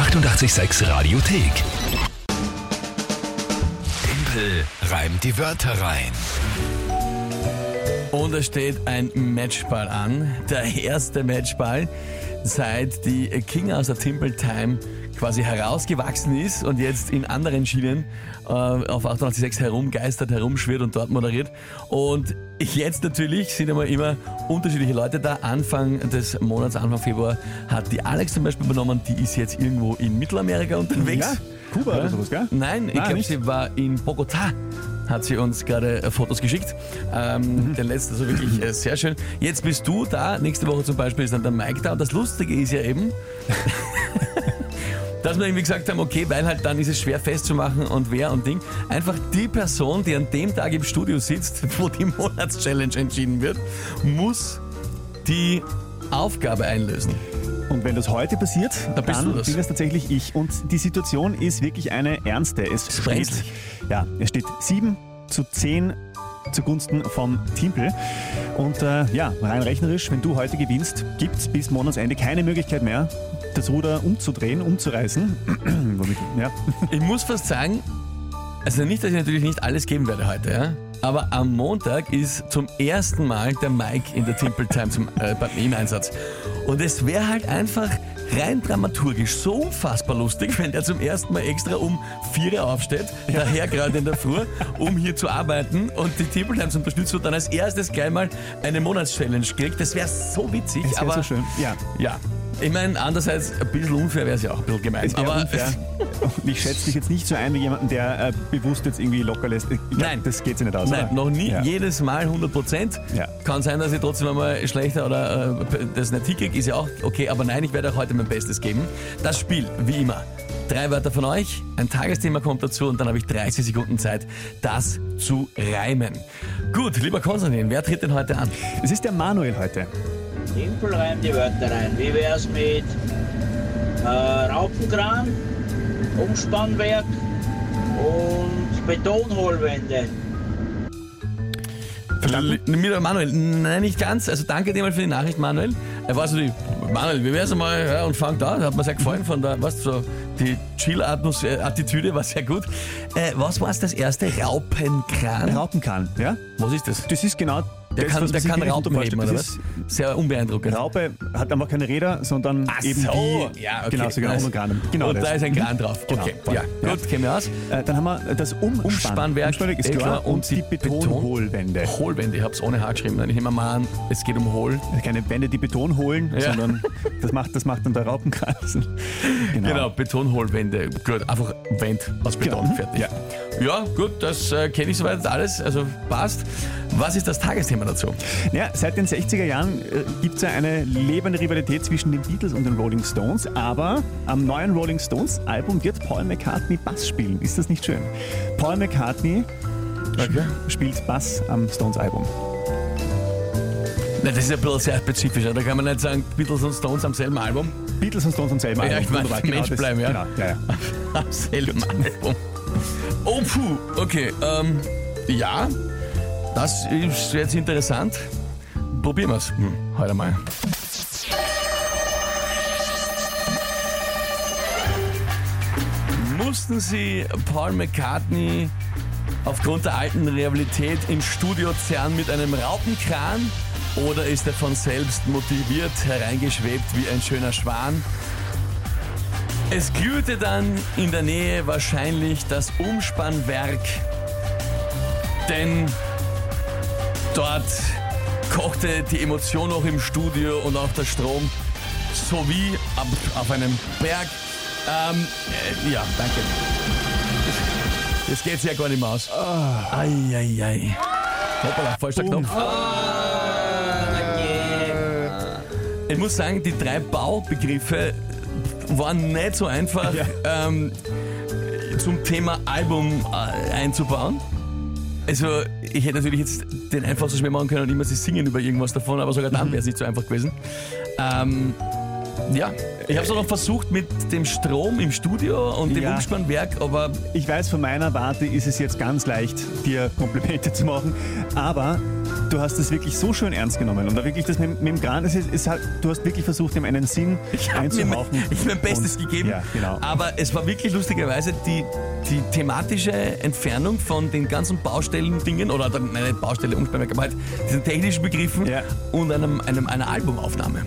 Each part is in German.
886 Radiothek. Tempel reimt die Wörter rein. Und es steht ein Matchball an. Der erste Matchball, seit die King aus der Timple Time quasi herausgewachsen ist und jetzt in anderen Schienen äh, auf 886 herumgeistert, herumschwirrt und dort moderiert. Und jetzt natürlich sind immer, immer unterschiedliche Leute da. Anfang des Monats, Anfang Februar, hat die Alex zum Beispiel übernommen. Die ist jetzt irgendwo in Mittelamerika unterwegs. Ja, Kuba oder sowas, gell? Nein, ich glaube, sie war in Bogotá. Hat sie uns gerade äh, Fotos geschickt. Ähm, Den letzten, also wirklich äh, sehr schön. Jetzt bist du da. Nächste Woche zum Beispiel ist dann der Mike da. Und das Lustige ist ja eben, dass wir irgendwie gesagt haben, okay, weil halt dann ist es schwer festzumachen und wer und Ding. Einfach die Person, die an dem Tag im Studio sitzt, wo die Monatschallenge entschieden wird, muss die Aufgabe einlösen. Und wenn das heute passiert, Da dann bin das tatsächlich ich. Und die Situation ist wirklich eine ernste. Es steht, ja, es steht 7 zu 10 zugunsten vom Timpel. Und äh, ja, rein rechnerisch, wenn du heute gewinnst, gibt es bis Monatsende keine Möglichkeit mehr, das Ruder umzudrehen, umzureißen. Ja. Ich muss fast sagen, also nicht, dass ich natürlich nicht alles geben werde heute, ja? aber am Montag ist zum ersten Mal der Mike in der Temple Time zum, äh, beim im Einsatz. Und es wäre halt einfach rein dramaturgisch so unfassbar lustig, wenn der zum ersten Mal extra um vier Uhr aufsteht, daher gerade in der Früh, um hier zu arbeiten und die Temple Time zu unterstützen und dann als erstes gleich mal eine Monatschallenge kriegt. Das wäre so witzig, Es wäre aber so schön. Ja. ja. Ich meine, andererseits ein bisschen unfair wäre es ja auch, ein bisschen gemein. Es wäre aber unfair. Ich schätze dich jetzt nicht so ein wie jemanden, der äh, bewusst jetzt irgendwie locker lässt. Ich glaub, Nein. Das geht sich nicht aus. Nein, oder? noch nie, Ja. jedes Mal 100 Prozent. Ja. Kann sein, dass ich trotzdem einmal schlechter oder äh, das nicht hinkriege, ist ja auch okay, aber nein, ich werde auch heute mein Bestes geben. Das Spiel, wie immer. Drei Wörter von euch, ein Tagesthema kommt dazu und dann habe ich 30 Sekunden Zeit, das zu reimen. Gut, lieber Konstantin, wer tritt denn heute an? Es ist der Manuel heute. Timpel reimt die Wörter rein. Wie wär's mit äh, Raupenkran, Umspannwerk und Betonhohlwände? Verstanden? Mit Manuel, nein, nicht ganz. Also danke dir mal für die Nachricht, Manuel. Er war so die, Manuel, wie wär's einmal, ja, und fangt an. Hat mir sehr gefallen von der, was, so, die Chill-Attitüde war sehr gut. Äh, was war es das erste? Raupenkran? Raupenkran, ja? Was ist das? Das ist genau Der das, kann, der kann Raupen heben, oder was? Sehr unbeeindruckend. Raupe hat einfach keine Räder, sondern Ach eben so, die, ja, okay. genau, so genau, Nice. und Kran. Genau und das. da ist ein Kran drauf. Genau, Okay, voll. ja, Ja. gut, kennen wir aus. Äh, dann haben wir das Um- Umspannwerk, Umspannwerk ist klar. Und, die Beton- Betonhohlwände. Hohlwände, ich habe es ohne H geschrieben. Ich nehme mal an, es geht um Hohl. Keine Wände, die Beton holen, Ja. sondern das macht, das macht dann der Raupenkran. Genau. Genau, Betonhohlwände. Gut, einfach Wand aus Beton, Genau. fertig. Ja. ja gut, das äh, kenne ich soweit alles, also passt. Was ist das Tagesthema dazu? Ja, seit den 60er Jahren äh, gibt es ja eine lebende Rivalität zwischen den Beatles und den Rolling Stones, aber am neuen Rolling Stones Album wird Paul McCartney Bass spielen. Ist das nicht schön? Paul McCartney Okay. spielt Bass am Stones Album. Das ist ein bisschen sehr spezifisch. Da kann man nicht sagen, Beatles und Stones am selben Album. Beatles und Stones am selben Ja, Album. ich meine, Wunderbar, Mensch das- bleiben, ja. Genau, ja, ja. Am selben Album. Oh, puh, okay. Ähm, ja, das ist jetzt interessant. Probieren wir es hm, heute mal. Mussten Sie Paul McCartney aufgrund der alten Rehabilität ins Studio zerren mit einem Raupenkran oder ist er von selbst motiviert hereingeschwebt wie ein schöner Schwan? Es glühte dann in der Nähe wahrscheinlich das Umspannwerk, denn dort kochte die Emotion noch im Studio und auch der Strom sowie ab, auf einem Berg. Ähm, äh, ja, danke. Das geht ja gar nicht mehr aus. Eieiei. Hoppala, falscher Knopf. Ich muss sagen, die drei Baubegriffe waren nicht so einfach ähm, zum Thema Album äh, einzubauen. Also, ich hätte natürlich jetzt den einfachsten Schmäh machen können und immer sie singen über irgendwas davon, aber sogar dann wäre es nicht so einfach gewesen. Ähm, Ja, ich habe es auch noch versucht mit dem Strom im Studio und dem Ja. Umspannwerk, aber Ich weiß, von meiner Warte ist es jetzt ganz leicht, dir Komplimente zu machen, aber du hast es wirklich so schön ernst genommen und da wirklich das mit, mit dem Kran, es ist, ist halt, du hast wirklich versucht, ihm einen Sinn ich habe mir ich hab mein Bestes Und- gegeben. Ja, genau. Aber es war wirklich lustigerweise die, die thematische Entfernung von den ganzen Baustellen-Dingen oder nicht Baustelle, Umspannwerk, aber halt diesen technischen Begriffen Ja. und einem, einem, einer Albumaufnahme.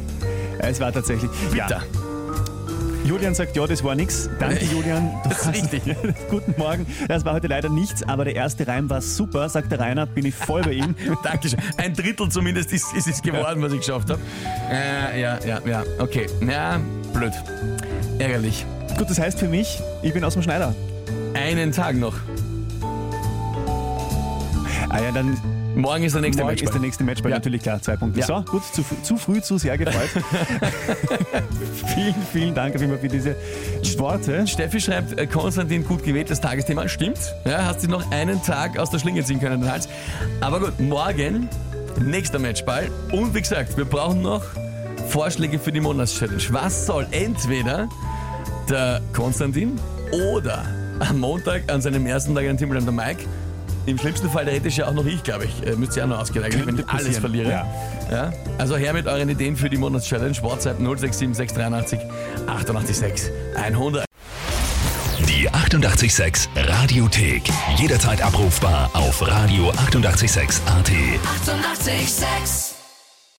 Es war tatsächlich. Ja. Bitter. Julian sagt, ja, das war nix. Danke, Julian. Du Das ist richtig. Guten Morgen. Das war heute leider nichts, aber der erste Reim war super, sagt der Rainer. Bin ich voll bei ihm. Dankeschön. Ein Drittel zumindest ist, ist es geworden, was ich geschafft habe. Äh, ja, ja, ja. Okay. Ja, blöd. Ärgerlich. Gut, das heißt für mich, ich bin aus dem Schneider. Einen Tag noch. Ah ja, dann Morgen ist der nächste morgen Match. ist der nächste Matchball Ja. natürlich klar. Zwei Punkte. Ja. So, gut, zu, zu früh, zu sehr gefreut. vielen, vielen Dank auf jeden Fall für diese Worte. Steffi schreibt, äh, Konstantin, gut gewähltes Tagesthema. Stimmt. Ja, hast dich noch einen Tag aus der Schlinge ziehen können, den Hals. Aber gut, morgen nächster Matchball. Und wie gesagt, wir brauchen noch Vorschläge für die Monatschallenge. Was soll entweder der Konstantin oder am Montag an seinem ersten Tag an Timberland der Mike im schlimmsten Fall rede ich ja auch noch ich, glaube ich. Äh, Müsst ihr auch noch ausgehen, eigentlich, wenn ich alles passieren, verliere. ja. Ja? Also her mit euren Ideen für die Monatschallenge. WhatsApp 067 683 886 100. Die 886 Radiothek. Jederzeit abrufbar auf radio886.at. 886! 886